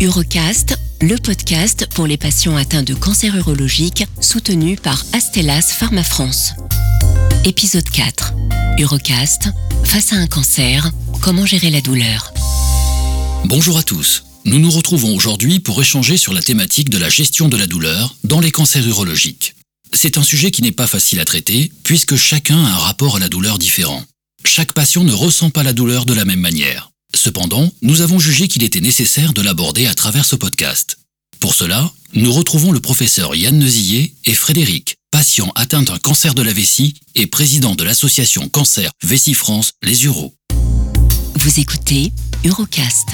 Urocast, le podcast pour les patients atteints de cancer urologique soutenu par Astellas Pharma France. Épisode 4. Urocast, face à un cancer, comment gérer la douleur? Bonjour à tous. Nous nous retrouvons aujourd'hui pour échanger sur la thématique de la gestion de la douleur dans les cancers urologiques. C'est un sujet qui n'est pas facile à traiter puisque chacun a un rapport à la douleur différent. Chaque patient ne ressent pas la douleur de la même manière. Cependant, nous avons jugé qu'il était nécessaire de l'aborder à travers ce podcast. Pour cela, nous retrouvons le professeur Yann Nezillet et Frédéric, patient atteint d'un cancer de la vessie et président de l'association Cancer Vessie France Les Uros. Vous écoutez Urocast.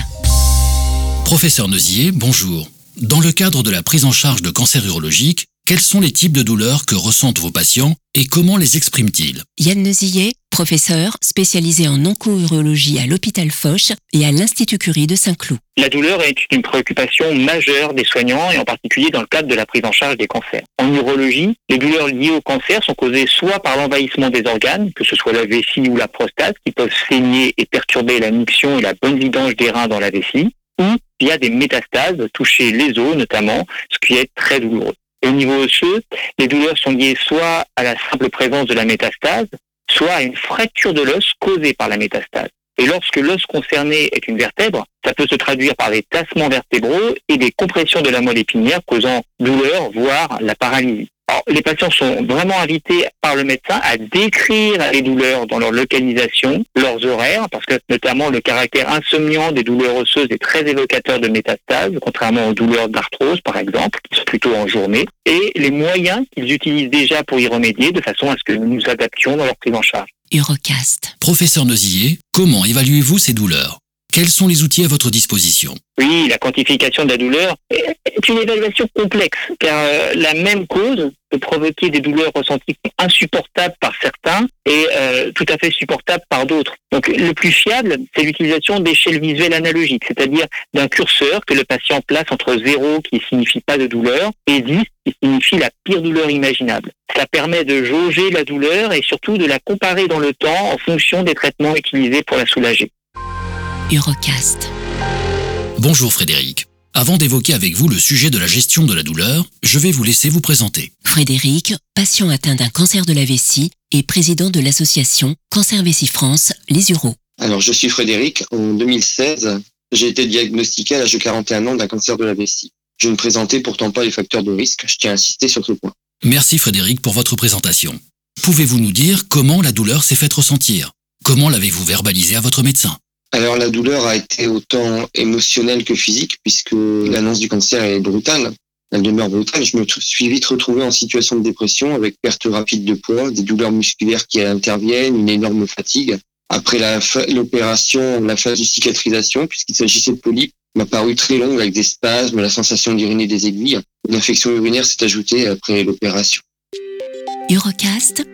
Professeur Neusier, bonjour. Dans le cadre de la prise en charge de cancer urologique, quels sont les types de douleurs que ressentent vos patients et comment les expriment-ils? Yann Nezillet, professeur spécialisé en onco-urologie à l'hôpital Foch et à l'Institut Curie de Saint-Cloud. La douleur est une préoccupation majeure des soignants et en particulier dans le cadre de la prise en charge des cancers. En urologie, les douleurs liées au cancer sont causées soit par l'envahissement des organes, que ce soit la vessie ou la prostate, qui peuvent saigner et perturber la miction et la bonne vidange des reins dans la vessie, ou via des métastases, toucher les os notamment, ce qui est très douloureux. Au niveau osseux, les douleurs sont liées soit à la simple présence de la métastase, soit à une fracture de l'os causée par la métastase. Et lorsque l'os concerné est une vertèbre, ça peut se traduire par des tassements vertébraux et des compressions de la moelle épinière causant douleur, voire la paralysie. Alors, les patients sont vraiment invités par le médecin à décrire les douleurs dans leur localisation, leurs horaires, parce que notamment le caractère insomniant des douleurs osseuses est très évocateur de métastases, contrairement aux douleurs d'arthrose par exemple, qui sont plutôt en journée, et les moyens qu'ils utilisent déjà pour y remédier de façon à ce que nous nous adaptions dans leur prise en charge. Urocast. Professeur Neusier, comment évaluez-vous ces douleurs? Quels sont les outils à votre disposition Oui, la quantification de la douleur est une évaluation complexe, car euh, la même cause peut provoquer des douleurs ressenties insupportables par certains et euh, tout à fait supportables par d'autres. Donc le plus fiable, c'est l'utilisation d'échelles visuelles analogiques, c'est-à-dire d'un curseur que le patient place entre 0 qui signifie pas de douleur et 10 qui signifie la pire douleur imaginable. Ça permet de jauger la douleur et surtout de la comparer dans le temps en fonction des traitements utilisés pour la soulager. Urocast. Bonjour Frédéric. Avant d'évoquer avec vous le sujet de la gestion de la douleur, je vais vous laisser vous présenter. Frédéric, patient atteint d'un cancer de la vessie et président de l'association Cancer Vessie France, les Uros. Alors, je suis Frédéric. En 2016, j'ai été diagnostiqué à l'âge de 41 ans d'un cancer de la vessie. Je ne présentais pourtant pas les facteurs de risque. Je tiens à insister sur ce point. Merci Frédéric pour votre présentation. Pouvez-vous nous dire comment la douleur s'est faite ressentir? Comment l'avez-vous verbalisé à votre médecin? Alors, la douleur a été autant émotionnelle que physique puisque l'annonce du cancer est brutale. Elle demeure brutale. Je me suis vite retrouvé en situation de dépression avec perte rapide de poids, des douleurs musculaires qui interviennent, une énorme fatigue. Après l'opération, la, phase de cicatrisation, puisqu'il s'agissait de polypes, m'a paru très longue avec des spasmes, la sensation d'uriner des aiguilles. L'infection urinaire s'est ajoutée après l'opération. Urocast,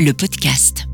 le podcast.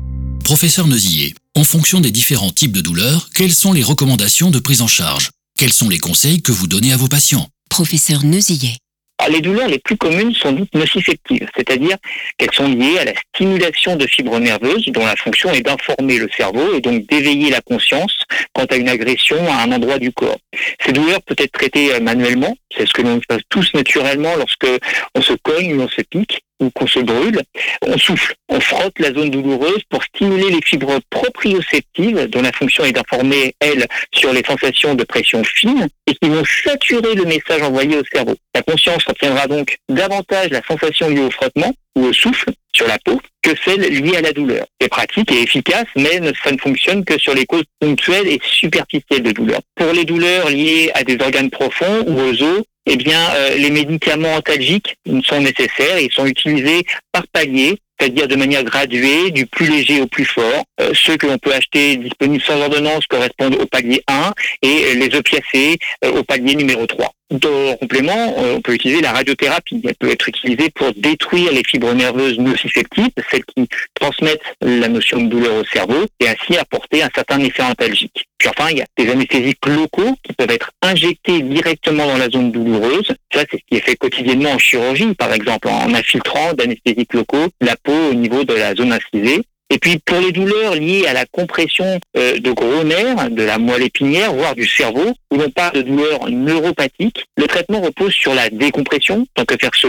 Professeur Neusier, en fonction des différents types de douleurs, quelles sont les recommandations de prise en charge? Quels sont les conseils que vous donnez à vos patients? Professeur Neusillet. Alors, les douleurs les plus communes sont dites nocifectives, c'est-à-dire qu'elles sont liées à la stimulation de fibres nerveuses dont la fonction est d'informer le cerveau et donc d'éveiller la conscience quant à une agression à un endroit du corps. Ces douleurs peuvent être traitées euh, manuellement, c'est ce que l'on fait tous naturellement lorsque on se cogne ou on se pique ou qu'on se brûle, on souffle, on frotte la zone douloureuse pour stimuler les fibres proprioceptives dont la fonction est d'informer, elles, sur les sensations de pression fine et qui vont saturer le message envoyé au cerveau. La conscience retiendra donc davantage la sensation liée au frottement ou au souffle sur la peau que celle liée à la douleur. C'est pratique et efficace, mais ça ne fonctionne que sur les causes ponctuelles et superficielles de douleur. Pour les douleurs liées à des organes profonds ou aux os, eh bien, euh, les médicaments antalgiques sont nécessaires ils sont utilisés par palier, c'est-à-dire de manière graduée, du plus léger au plus fort. Euh, ceux que l'on peut acheter disponibles sans ordonnance correspondent au palier 1 et les opiacés euh, au palier numéro 3. En complément, on peut utiliser la radiothérapie. Elle peut être utilisée pour détruire les fibres nerveuses nociceptives, celles qui transmettent la notion de douleur au cerveau, et ainsi apporter un certain effet antalgique. Puis enfin, il y a des anesthésiques locaux qui peuvent être injectés directement dans la zone douloureuse. Ça, c'est ce qui est fait quotidiennement en chirurgie, par exemple, en infiltrant d'anesthésiques locaux la au niveau de la zone incisée Et puis pour les douleurs liées à la compression euh, de gros nerfs, de la moelle épinière, voire du cerveau, où l'on parle de douleurs neuropathiques, le traitement repose sur la décompression, tant que faire se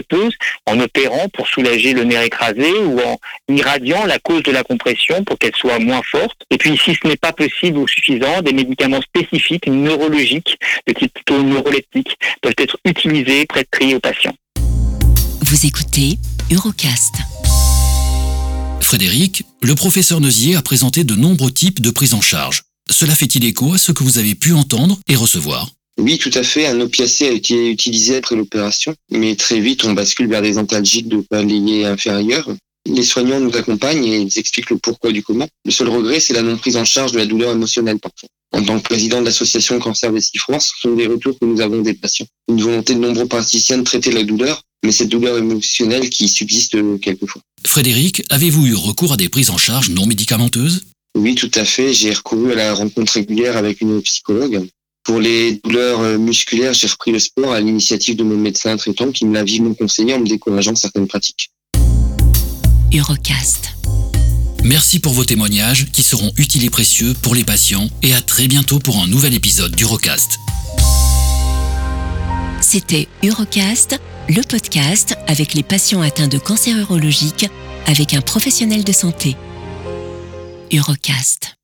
en opérant pour soulager le nerf écrasé ou en irradiant la cause de la compression pour qu'elle soit moins forte. Et puis si ce n'est pas possible ou suffisant, des médicaments spécifiques neurologiques de type plutôt neuroleptique peuvent être utilisés, prescrits aux patients. Vous écoutez Eurocast. Frédéric, le professeur Neusier a présenté de nombreux types de prise en charge. Cela fait-il écho à ce que vous avez pu entendre et recevoir? Oui, tout à fait. Un opiacé a été utilisé après l'opération, mais très vite, on bascule vers des antalgiques de palier inférieur. Les soignants nous accompagnent et ils expliquent le pourquoi du comment. Le seul regret, c'est la non prise en charge de la douleur émotionnelle parfois. En tant que président de l'association Cancer Vessie France, ce sont des retours que nous avons des patients. Une volonté de nombreux praticiens de traiter la douleur, mais cette douleur émotionnelle qui subsiste quelquefois. Frédéric, avez-vous eu recours à des prises en charge non médicamenteuses? Oui, tout à fait. J'ai recouru à la rencontre régulière avec une psychologue. Pour les douleurs musculaires, j'ai repris le sport à l'initiative de mon médecin traitant qui me l'a vivement conseillé en me décourageant de certaines pratiques. Eurocast. Merci pour vos témoignages qui seront utiles et précieux pour les patients et à très bientôt pour un nouvel épisode d'Eurocast. C'était Eurocast, le podcast avec les patients atteints de cancer urologique avec un professionnel de santé. Eurocast.